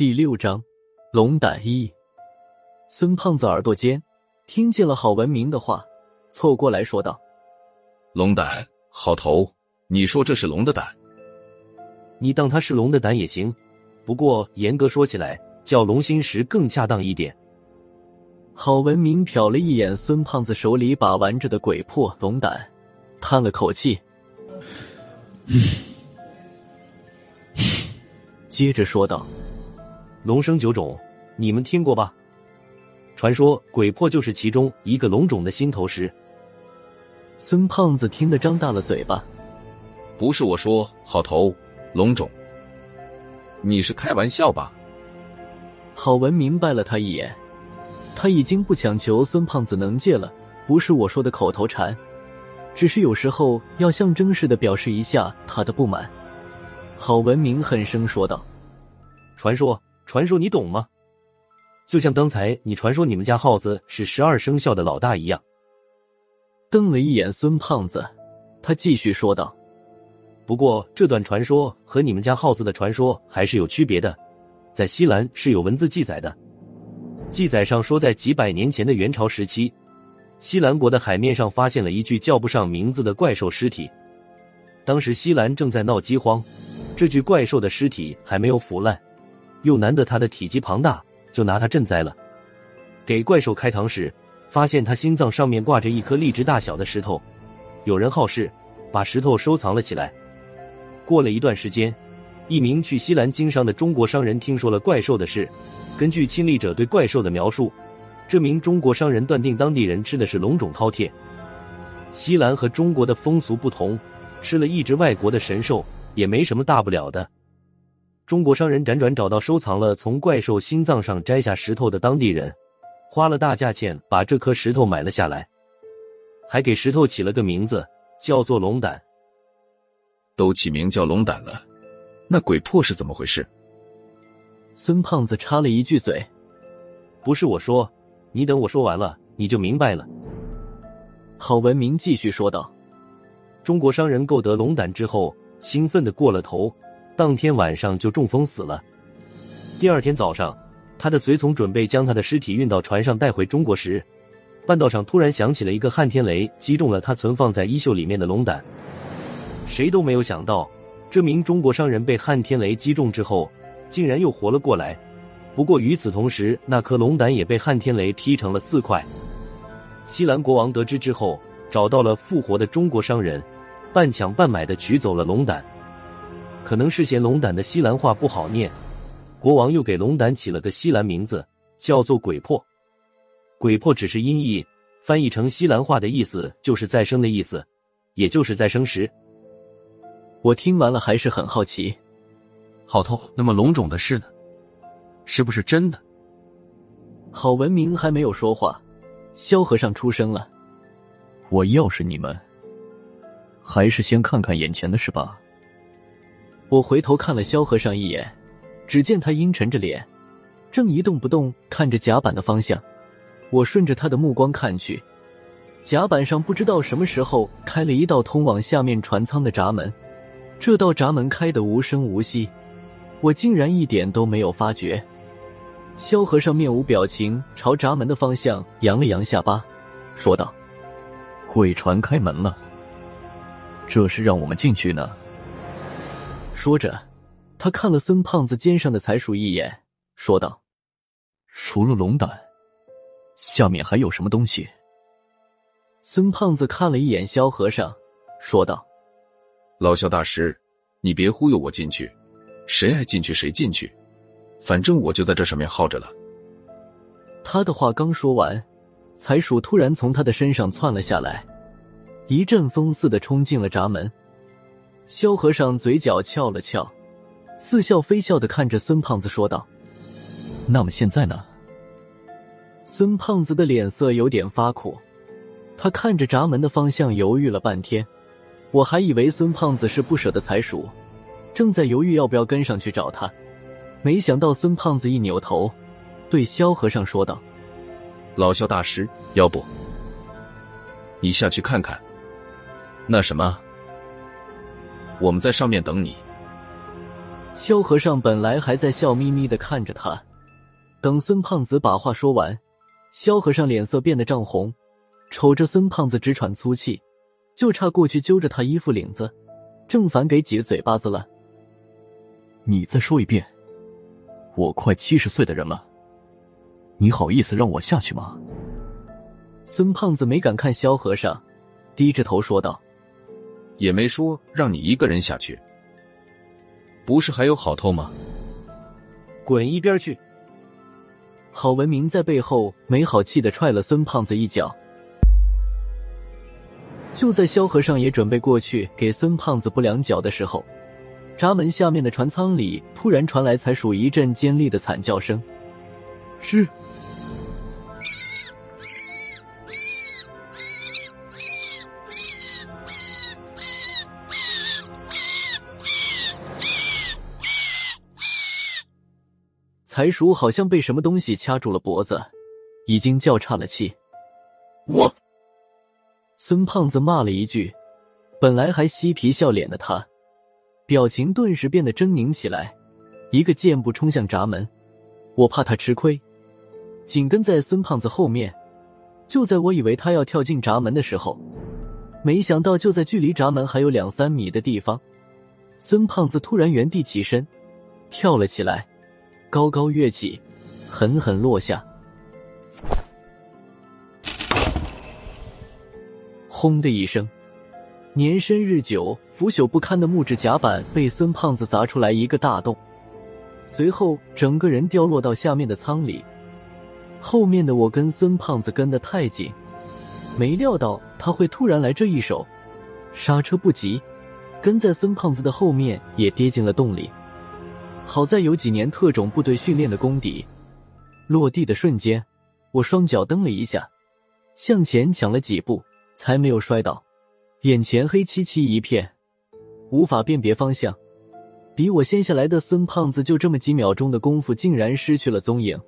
第六章，龙胆一。孙胖子耳朵尖，听见了郝文明的话，凑过来说道：“龙胆，好头，你说这是龙的胆？你当它是龙的胆也行，不过严格说起来，叫龙心石更恰当一点。”郝文明瞟了一眼孙胖子手里把玩着的鬼魄龙胆，叹了口气，接着说道。龙生九种，你们听过吧？传说鬼魄就是其中一个龙种的心头石。孙胖子听得张大了嘴巴。不是我说，好头，龙种，你是开玩笑吧？郝文明白了他一眼，他已经不强求孙胖子能戒了，不是我说的口头禅，只是有时候要象征式的表示一下他的不满。郝文明狠声说道：“传说。”传说你懂吗？就像刚才你传说你们家耗子是十二生肖的老大一样。瞪了一眼孙胖子，他继续说道：“不过这段传说和你们家耗子的传说还是有区别的。在西兰是有文字记载的，记载上说，在几百年前的元朝时期，西兰国的海面上发现了一具叫不上名字的怪兽尸体。当时西兰正在闹饥荒，这具怪兽的尸体还没有腐烂。”又难得他的体积庞大，就拿他赈灾了。给怪兽开膛时，发现他心脏上面挂着一颗荔枝大小的石头。有人好事，把石头收藏了起来。过了一段时间，一名去西兰经商的中国商人听说了怪兽的事。根据亲历者对怪兽的描述，这名中国商人断定当地人吃的是龙种饕餮。西兰和中国的风俗不同，吃了一只外国的神兽也没什么大不了的。中国商人辗转找到收藏了从怪兽心脏上摘下石头的当地人，花了大价钱把这颗石头买了下来，还给石头起了个名字，叫做龙胆。都起名叫龙胆了，那鬼魄是怎么回事？孙胖子插了一句嘴：“不是我说，你等我说完了，你就明白了。”郝文明继续说道：“中国商人购得龙胆之后，兴奋的过了头。”当天晚上就中风死了。第二天早上，他的随从准备将他的尸体运到船上带回中国时，半道上突然响起了一个撼天雷，击中了他存放在衣袖里面的龙胆。谁都没有想到，这名中国商人被撼天雷击中之后，竟然又活了过来。不过与此同时，那颗龙胆也被撼天雷劈成了四块。西兰国王得知之后，找到了复活的中国商人，半抢半买的取走了龙胆。可能是嫌龙胆的西兰话不好念，国王又给龙胆起了个西兰名字，叫做鬼魄。鬼魄只是音译，翻译成西兰话的意思就是再生的意思，也就是再生石。我听完了还是很好奇，好透，那么龙种的事呢？是不是真的？郝文明还没有说话，萧和尚出声了：“我要是你们，还是先看看眼前的事吧。”我回头看了萧和尚一眼，只见他阴沉着脸，正一动不动看着甲板的方向。我顺着他的目光看去，甲板上不知道什么时候开了一道通往下面船舱的闸门，这道闸门开得无声无息，我竟然一点都没有发觉。萧和尚面无表情，朝闸门的方向扬了扬下巴，说道：“鬼船开门了，这是让我们进去呢。”说着，他看了孙胖子肩上的财鼠一眼，说道：“除了龙胆，下面还有什么东西？”孙胖子看了一眼萧和尚，说道：“老萧大师，你别忽悠我进去，谁爱进去谁进去，反正我就在这上面耗着了。”他的话刚说完，财鼠突然从他的身上窜了下来，一阵风似的冲进了闸门。萧和尚嘴角翘了翘，似笑非笑的看着孙胖子说道：“那么现在呢？”孙胖子的脸色有点发苦，他看着闸门的方向犹豫了半天。我还以为孙胖子是不舍得财鼠，正在犹豫要不要跟上去找他，没想到孙胖子一扭头，对萧和尚说道：“老萧大师，要不你下去看看？那什么？”我们在上面等你。萧和尚本来还在笑眯眯的看着他，等孙胖子把话说完，萧和尚脸色变得涨红，瞅着孙胖子直喘粗气，就差过去揪着他衣服领子，正反给几个嘴巴子了。你再说一遍，我快七十岁的人了，你好意思让我下去吗？孙胖子没敢看萧和尚，低着头说道。也没说让你一个人下去，不是还有好透吗？滚一边去！郝文明在背后没好气的踹了孙胖子一脚。就在萧和尚也准备过去给孙胖子补两脚的时候，闸门下面的船舱里突然传来才属一阵尖利的惨叫声。是。财叔好像被什么东西掐住了脖子，已经叫岔了气。我，孙胖子骂了一句，本来还嬉皮笑脸的他，表情顿时变得狰狞起来，一个箭步冲向闸门。我怕他吃亏，紧跟在孙胖子后面。就在我以为他要跳进闸门的时候，没想到就在距离闸门还有两三米的地方，孙胖子突然原地起身，跳了起来。高高跃起，狠狠落下，轰的一声，年深日久、腐朽不堪的木质甲板被孙胖子砸出来一个大洞，随后整个人掉落到下面的舱里。后面的我跟孙胖子跟得太紧，没料到他会突然来这一手，刹车不及，跟在孙胖子的后面也跌进了洞里。好在有几年特种部队训练的功底，落地的瞬间，我双脚蹬了一下，向前抢了几步，才没有摔倒。眼前黑漆漆一片，无法辨别方向。比我先下来的孙胖子就这么几秒钟的功夫，竟然失去了踪影。